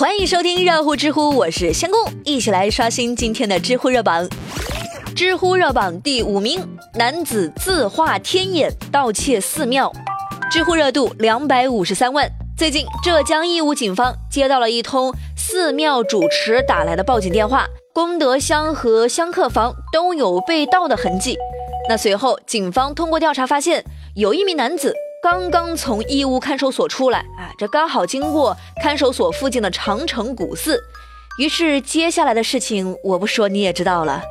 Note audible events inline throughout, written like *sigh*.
欢迎收听热乎知乎，我是仙公，一起来刷新今天的知乎热榜。知乎热榜第五名，男子自画天眼盗窃寺庙，知乎热度两百五十三万。最近，浙江义乌警方接到了一通寺庙主持打来的报警电话，功德箱和香客房都有被盗的痕迹。那随后，警方通过调查发现，有一名男子。刚刚从义乌看守所出来，啊，这刚好经过看守所附近的长城古寺，于是接下来的事情我不说你也知道了。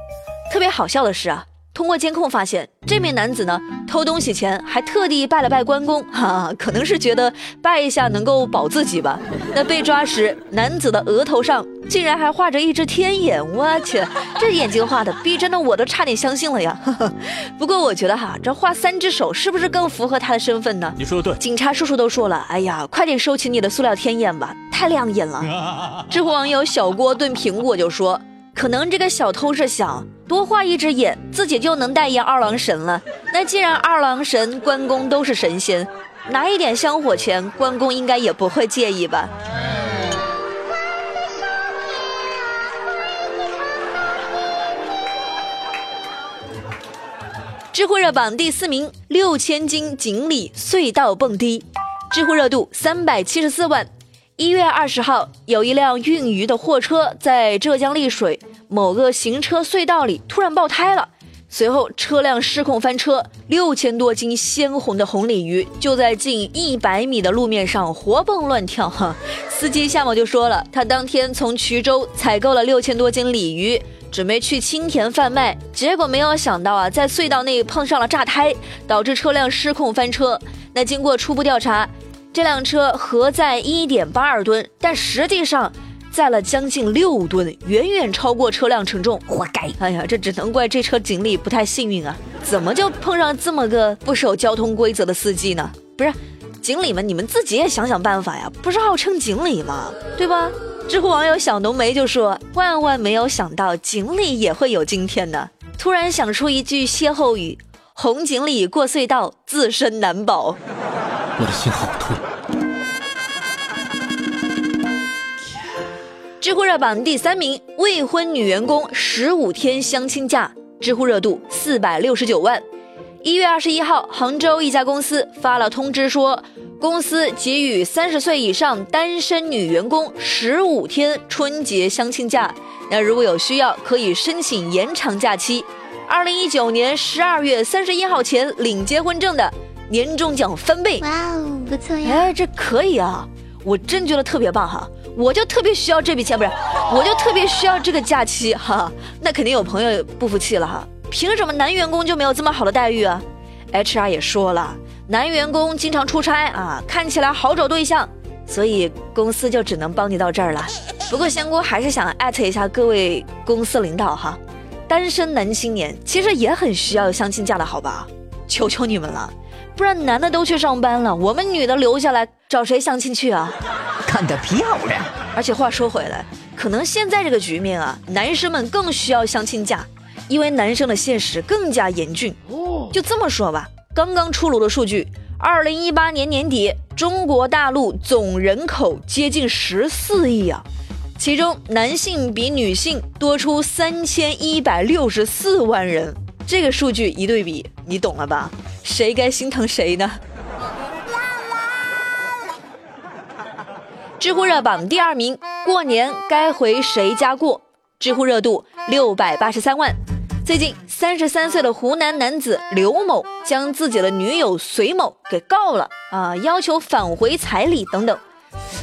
特别好笑的是啊。通过监控发现，这名男子呢偷东西前还特地拜了拜关公，*laughs* 哈，可能是觉得拜一下能够保自己吧。那被抓时，男子的额头上竟然还画着一只天眼，我去，这眼睛画的逼真的，我都差点相信了呀。呵 *laughs* 呵不过我觉得哈，这画三只手是不是更符合他的身份呢？你说的对，警察叔叔都说了，哎呀，快点收起你的塑料天眼吧，太亮眼了。*laughs* 知乎网友小郭炖苹果就说。可能这个小偷是想多画一只眼，自己就能代言二郎神了。那既然二郎神、关公都是神仙，拿一点香火钱，关公应该也不会介意吧？知乎热榜第四名，六千斤锦鲤隧道蹦迪，知乎热度三百七十四万。一月二十号，有一辆运鱼的货车在浙江丽水某个行车隧道里突然爆胎了，随后车辆失控翻车，六千多斤鲜红的红鲤鱼就在近一百米的路面上活蹦乱跳。哈，*laughs* 司机夏某就说了，他当天从衢州采购了六千多斤鲤鱼，准备去青田贩卖，结果没有想到啊，在隧道内碰上了炸胎，导致车辆失控翻车。那经过初步调查。这辆车核载一点八二吨，但实际上载了将近六吨，远远超过车辆承重，活该！哎呀，这只能怪这车锦鲤不太幸运啊，怎么就碰上这么个不守交通规则的司机呢？不是，锦鲤们，你们自己也想想办法呀！不是号称锦鲤吗？对吧？知乎网友小浓眉就说：“万万没有想到锦鲤也会有今天呢！突然想出一句歇后语：红锦鲤过隧道，自身难保。”我的心好痛。知乎热榜第三名，未婚女员工十五天相亲假，知乎热度四百六十九万。一月二十一号，杭州一家公司发了通知说，公司给予三十岁以上单身女员工十五天春节相亲假，那如果有需要，可以申请延长假期。二零一九年十二月三十一号前领结婚证的。年终奖翻倍，哇哦，不错呀！哎，这可以啊，我真觉得特别棒哈！我就特别需要这笔钱，不是，我就特别需要这个假期哈。那肯定有朋友不服气了哈，凭什么男员工就没有这么好的待遇啊？HR 也说了，男员工经常出差啊，看起来好找对象，所以公司就只能帮你到这儿了。不过仙姑还是想艾特一下各位公司领导哈，单身男青年其实也很需要相亲假的好吧？求求你们了。不然男的都去上班了，我们女的留下来找谁相亲去啊？看得漂亮。而且话说回来，可能现在这个局面啊，男生们更需要相亲价，因为男生的现实更加严峻。哦，就这么说吧，刚刚出炉的数据，二零一八年年底，中国大陆总人口接近十四亿啊，其中男性比女性多出三千一百六十四万人。这个数据一对比，你懂了吧？谁该心疼谁呢？知乎热榜第二名，过年该回谁家过？知乎热度六百八十三万。最近，三十三岁的湖南男子刘某将自己的女友隋某给告了啊，要求返回彩礼等等。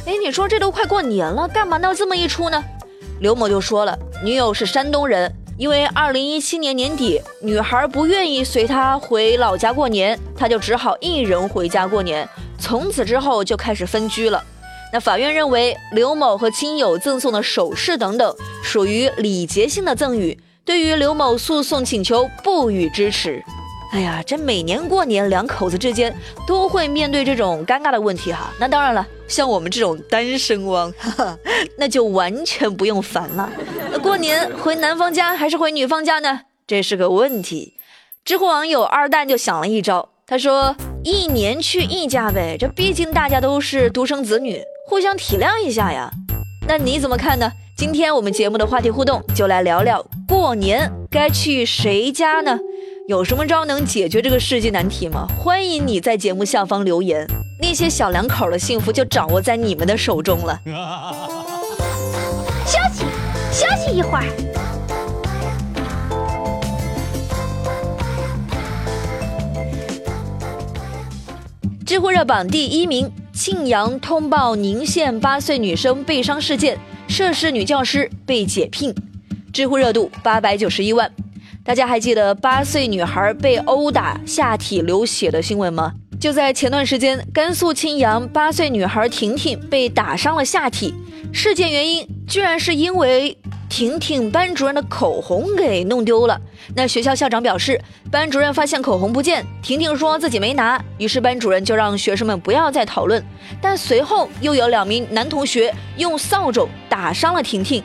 哎，你说这都快过年了，干嘛闹这么一出呢？刘某就说了，女友是山东人。因为二零一七年年底，女孩不愿意随他回老家过年，他就只好一人回家过年。从此之后就开始分居了。那法院认为刘某和亲友赠送的首饰等等属于礼节性的赠与，对于刘某诉讼请求不予支持。哎呀，这每年过年两口子之间都会面对这种尴尬的问题哈。那当然了，像我们这种单身汪，哈 *laughs* 哈那就完全不用烦了。那过年回男方家还是回女方家呢？这是个问题。知乎网友二蛋就想了一招，他说一年去一家呗，这毕竟大家都是独生子女，互相体谅一下呀。那你怎么看呢？今天我们节目的话题互动就来聊聊过年该去谁家呢？有什么招能解决这个世纪难题吗？欢迎你在节目下方留言。那些小两口的幸福就掌握在你们的手中了。*laughs* 休息，休息一会儿。知乎热榜第一名：庆阳通报宁县八岁女生被伤事件。涉事女教师被解聘，知乎热度八百九十一万。大家还记得八岁女孩被殴打下体流血的新闻吗？就在前段时间，甘肃庆阳八岁女孩婷婷被打伤了下体，事件原因居然是因为。婷婷班主任的口红给弄丢了，那学校校长表示，班主任发现口红不见，婷婷说自己没拿，于是班主任就让学生们不要再讨论。但随后又有两名男同学用扫帚打伤了婷婷。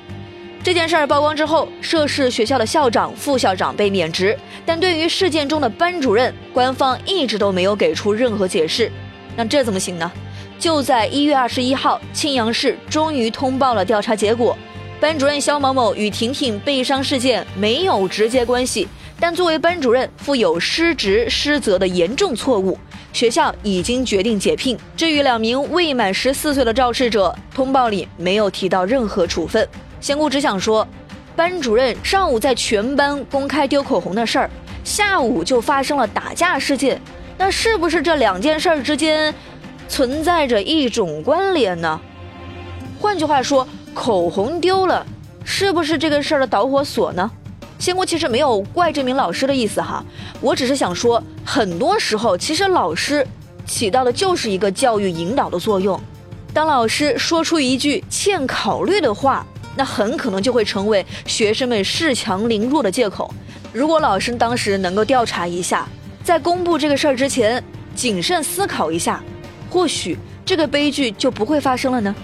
这件事儿曝光之后，涉事学校的校长、副校长被免职，但对于事件中的班主任，官方一直都没有给出任何解释。那这怎么行呢？就在一月二十一号，庆阳市终于通报了调查结果。班主任肖某某与婷婷被伤事件没有直接关系，但作为班主任负有失职失责的严重错误，学校已经决定解聘。至于两名未满十四岁的肇事者，通报里没有提到任何处分。仙姑只想说，班主任上午在全班公开丢口红的事儿，下午就发生了打架事件，那是不是这两件事之间存在着一种关联呢？换句话说。口红丢了，是不是这个事儿的导火索呢？仙姑其实没有怪这名老师的意思哈，我只是想说，很多时候其实老师起到的就是一个教育引导的作用。当老师说出一句欠考虑的话，那很可能就会成为学生们恃强凌弱的借口。如果老师当时能够调查一下，在公布这个事儿之前谨慎思考一下，或许这个悲剧就不会发生了呢。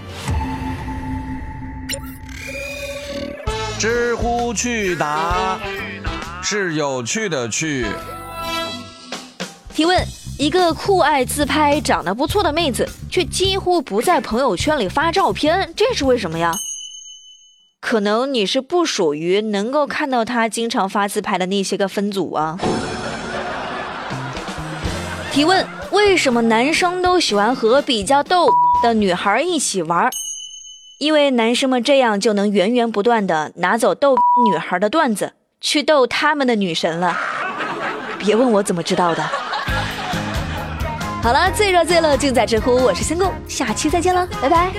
知乎趣答是有趣的趣。提问：一个酷爱自拍、长得不错的妹子，却几乎不在朋友圈里发照片，这是为什么呀？可能你是不属于能够看到她经常发自拍的那些个分组啊。提问：为什么男生都喜欢和比较逗的女孩一起玩？因为男生们这样就能源源不断的拿走逗女孩的段子，去逗他们的女神了。别问我怎么知道的。好了，最热最乐尽在知乎，我是仙姑，下期再见了，拜拜。